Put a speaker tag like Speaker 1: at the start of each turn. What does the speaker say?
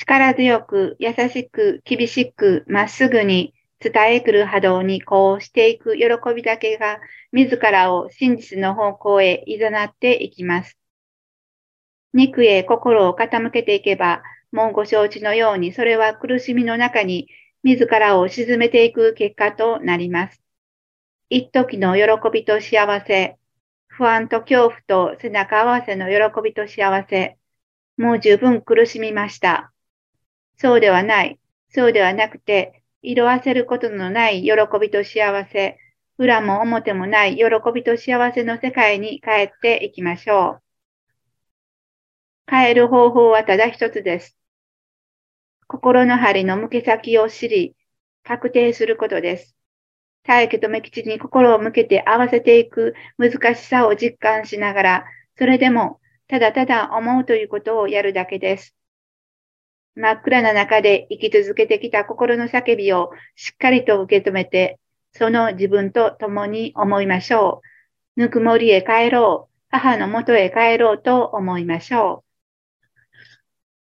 Speaker 1: 力強く、優しく、厳しく、まっすぐに伝えくる波動にこうしていく喜びだけが、自らを真実の方向へ誘っていきます。肉へ心を傾けていけば、もうご承知のように、それは苦しみの中に自らを沈めていく結果となります。一時の喜びと幸せ、不安と恐怖と背中合わせの喜びと幸せ、もう十分苦しみました。そうではない。そうではなくて、色あせることのない喜びと幸せ、裏も表もない喜びと幸せの世界に帰っていきましょう。変える方法はただ一つです。心の針の向け先を知り、確定することです。大気と目吉に心を向けて合わせていく難しさを実感しながら、それでもただただ思うということをやるだけです。真っ暗な中で生き続けてきた心の叫びをしっかりと受け止めて、その自分と共に思いましょう。ぬくもりへ帰ろう。母のもとへ帰ろうと思いましょう。